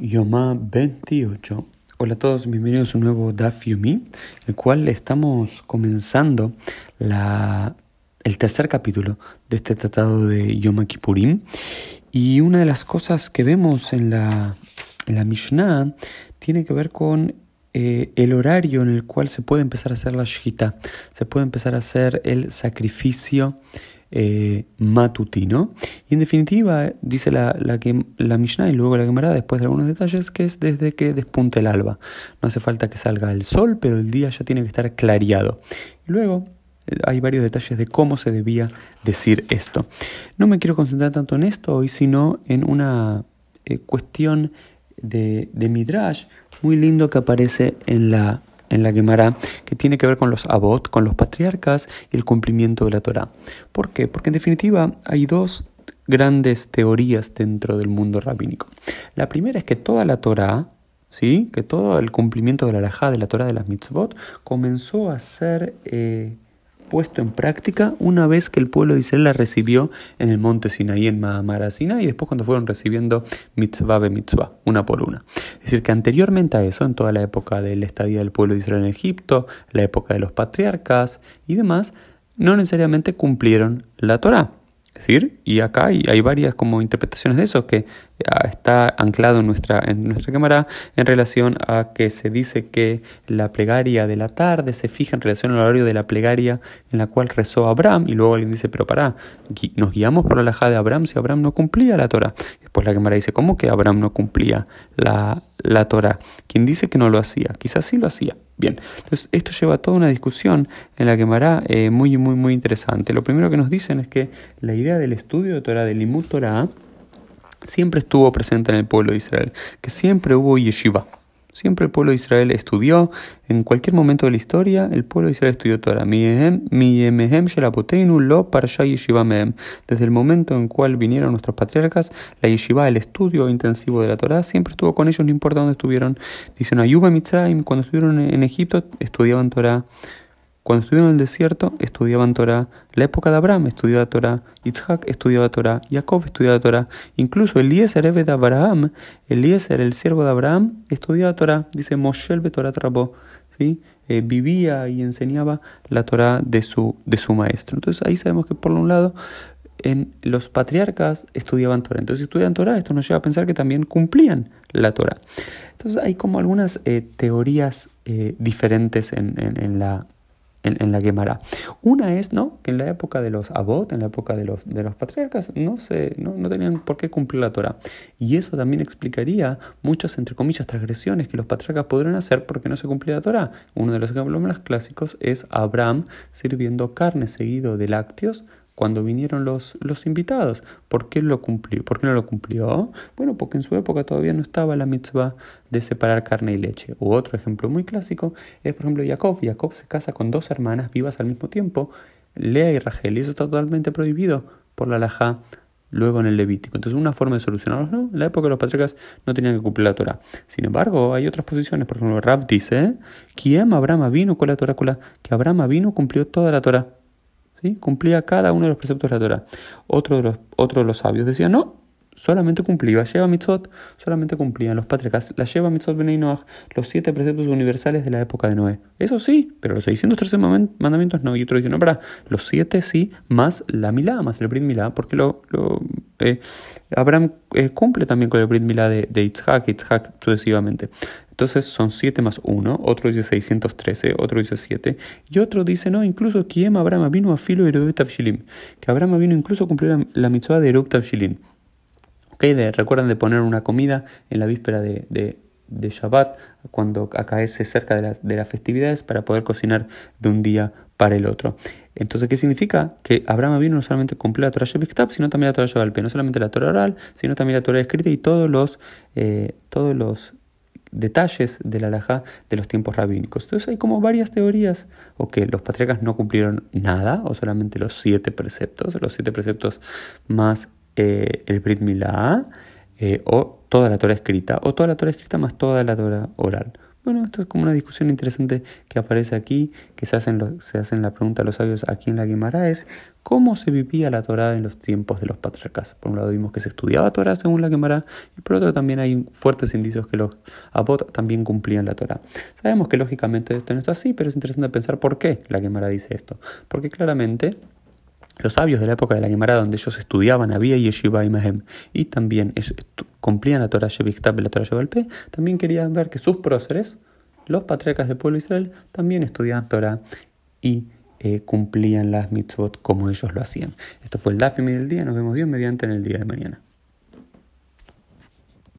Yomá 28. Hola a todos, bienvenidos a un nuevo Daf Yomi, el cual estamos comenzando la, el tercer capítulo de este tratado de Yom Kippurim. Y una de las cosas que vemos en la, en la Mishnah tiene que ver con eh, el horario en el cual se puede empezar a hacer la shita, se puede empezar a hacer el sacrificio eh, matutino. Y en definitiva, dice la, la, la Mishnah y luego la Gemara, después de algunos detalles, que es desde que despunte el alba. No hace falta que salga el sol, pero el día ya tiene que estar clareado. Y luego eh, hay varios detalles de cómo se debía decir esto. No me quiero concentrar tanto en esto hoy, sino en una eh, cuestión de, de Midrash muy lindo que aparece en la en la Gemara que tiene que ver con los abot, con los patriarcas y el cumplimiento de la Torah. ¿Por qué? Porque en definitiva hay dos grandes teorías dentro del mundo rabínico. La primera es que toda la Torah, ¿sí? que todo el cumplimiento de la halajá de la Torah de las mitzvot comenzó a ser... Eh, puesto en práctica una vez que el pueblo de Israel la recibió en el monte Sinaí, en Mahamara Sinaí, y después cuando fueron recibiendo mitzvah be mitzvah, una por una. Es decir, que anteriormente a eso, en toda la época de la estadía del pueblo de Israel en Egipto, la época de los patriarcas y demás, no necesariamente cumplieron la Torah. Decir, y acá hay, hay, varias como interpretaciones de eso que ah, está anclado en nuestra, en nuestra cámara en relación a que se dice que la plegaria de la tarde se fija en relación al horario de la plegaria en la cual rezó Abraham y luego alguien dice, pero pará, nos guiamos por la alajá de Abraham si Abraham no cumplía la Torah. Después la cámara dice, ¿cómo que Abraham no cumplía la, la Torah? ¿Quién dice que no lo hacía? Quizás sí lo hacía. Bien, entonces esto lleva a toda una discusión en la que eh, muy, muy, muy interesante. Lo primero que nos dicen es que la idea del estudio de Torah, del Limut Torah, siempre estuvo presente en el pueblo de Israel, que siempre hubo yeshiva. Siempre el pueblo de Israel estudió, en cualquier momento de la historia, el pueblo de Israel estudió Torah. Desde el momento en cual vinieron nuestros patriarcas, la yeshiva, el estudio intensivo de la Torah, siempre estuvo con ellos, no importa dónde estuvieron. Dicen, Ayuba Mitzrayim, cuando estuvieron en Egipto, estudiaban Torah. Cuando estuvieron en el desierto, estudiaban Torah. La época de Abraham estudiaba Torah. Isaac estudiaba Torah. Jacob estudiaba Torah. Incluso Eliezer, Eve Abraham, Eliezer, el siervo de Abraham, estudiaba Torah. Dice Moshe el Torah Trabó. ¿sí? Eh, vivía y enseñaba la Torah de su, de su maestro. Entonces ahí sabemos que por un lado en los patriarcas estudiaban Torah. Entonces, si estudian Torah, esto nos lleva a pensar que también cumplían la Torah. Entonces, hay como algunas eh, teorías eh, diferentes en, en, en, la, en, la Gemara. Una es ¿no? que en la época de los Abot, en la época de los, de los patriarcas, no, se, no, no tenían por qué cumplir la Torah. Y eso también explicaría muchas, entre comillas, transgresiones que los patriarcas podrían hacer porque no se cumplía la Torah. Uno de los ejemplos más clásicos es Abraham sirviendo carne seguido de lácteos cuando vinieron los, los invitados. ¿Por qué lo cumplió? ¿Por qué no lo cumplió? Bueno, porque en su época todavía no estaba la mitzvah de separar carne y leche. U otro ejemplo muy clásico es, por ejemplo, Jacob. Jacob se casa con dos hermanas vivas al mismo tiempo, Lea y Rachel, y eso está totalmente prohibido por la halajá luego en el Levítico. Entonces, una forma de solucionarlo, ¿no? En la época de los patriarcas no tenían que cumplir la Torah. Sin embargo, hay otras posiciones. Por ejemplo, Rab dice, ¿quién Abraham vino con la? Que Abraham vino cumplió toda la Torah. Cumplía cada uno de los preceptos de la Torah. Otro de los, los sabios decía, no, solamente cumplía. Lleva mitzvot, solamente cumplían los patriarcas. La lleva mitzvot benei los siete preceptos universales de la época de Noé. Eso sí, pero los 613 mandamientos no. Y otro dice, no, para, los siete sí, más la milá, más el brit milá, porque lo eh, Abraham eh, cumple también con el brit milá de, de Yitzhak, Yitzhak sucesivamente. Entonces son 7 más 1, otro dice 613, otro dice 7, y otro dice, no, incluso Kiem Abraham vino a filo de que Abraham vino incluso a cumplir la, mitzvah de Erub Okay, de, recuerdan de poner una comida en la víspera de, de, de Shabbat, cuando acaece cerca de, de las festividades, para poder cocinar de un día para el otro. Entonces, ¿qué significa? Que Abraham vino no solamente cumplió la Torah Shebiktab, sino también la Torah Shebalpe, no solamente la Torah oral, sino también la Torah escrita y todos los, eh, todos los detalles de la alhaja de los tiempos rabínicos. Entonces hay como varias teorías, o que los patriarcas no cumplieron nada, o solamente los siete preceptos, los siete preceptos más eh, el Brit Milá, eh, o toda la Torah escrita, o toda la Torah escrita más toda la Torah oral. Bueno, esto es como una discusión interesante que aparece aquí, que se hacen, se hacen la pregunta a los sabios aquí en la Guimara, es cómo se vivía la Torah en los tiempos de los patriarcas. Por un lado vimos que se estudiaba Torah según la Guimara, y por otro también hay fuertes indicios que los Abot también cumplían la Torah. Sabemos que lógicamente esto no es así, pero es interesante pensar por qué la Guimara dice esto. Porque claramente los sabios de la época de la Gemara, donde ellos estudiaban, había Yeshiva y Mahem, y también cumplían la Torah Sheviktab y la Torah Shevalpe, también querían ver que sus próceres, los patriarcas del pueblo de Israel, también estudiaban Torah y eh, cumplían las mitzvot como ellos lo hacían. Esto fue el Dafim del día, nos vemos Dios mediante en el día de mañana.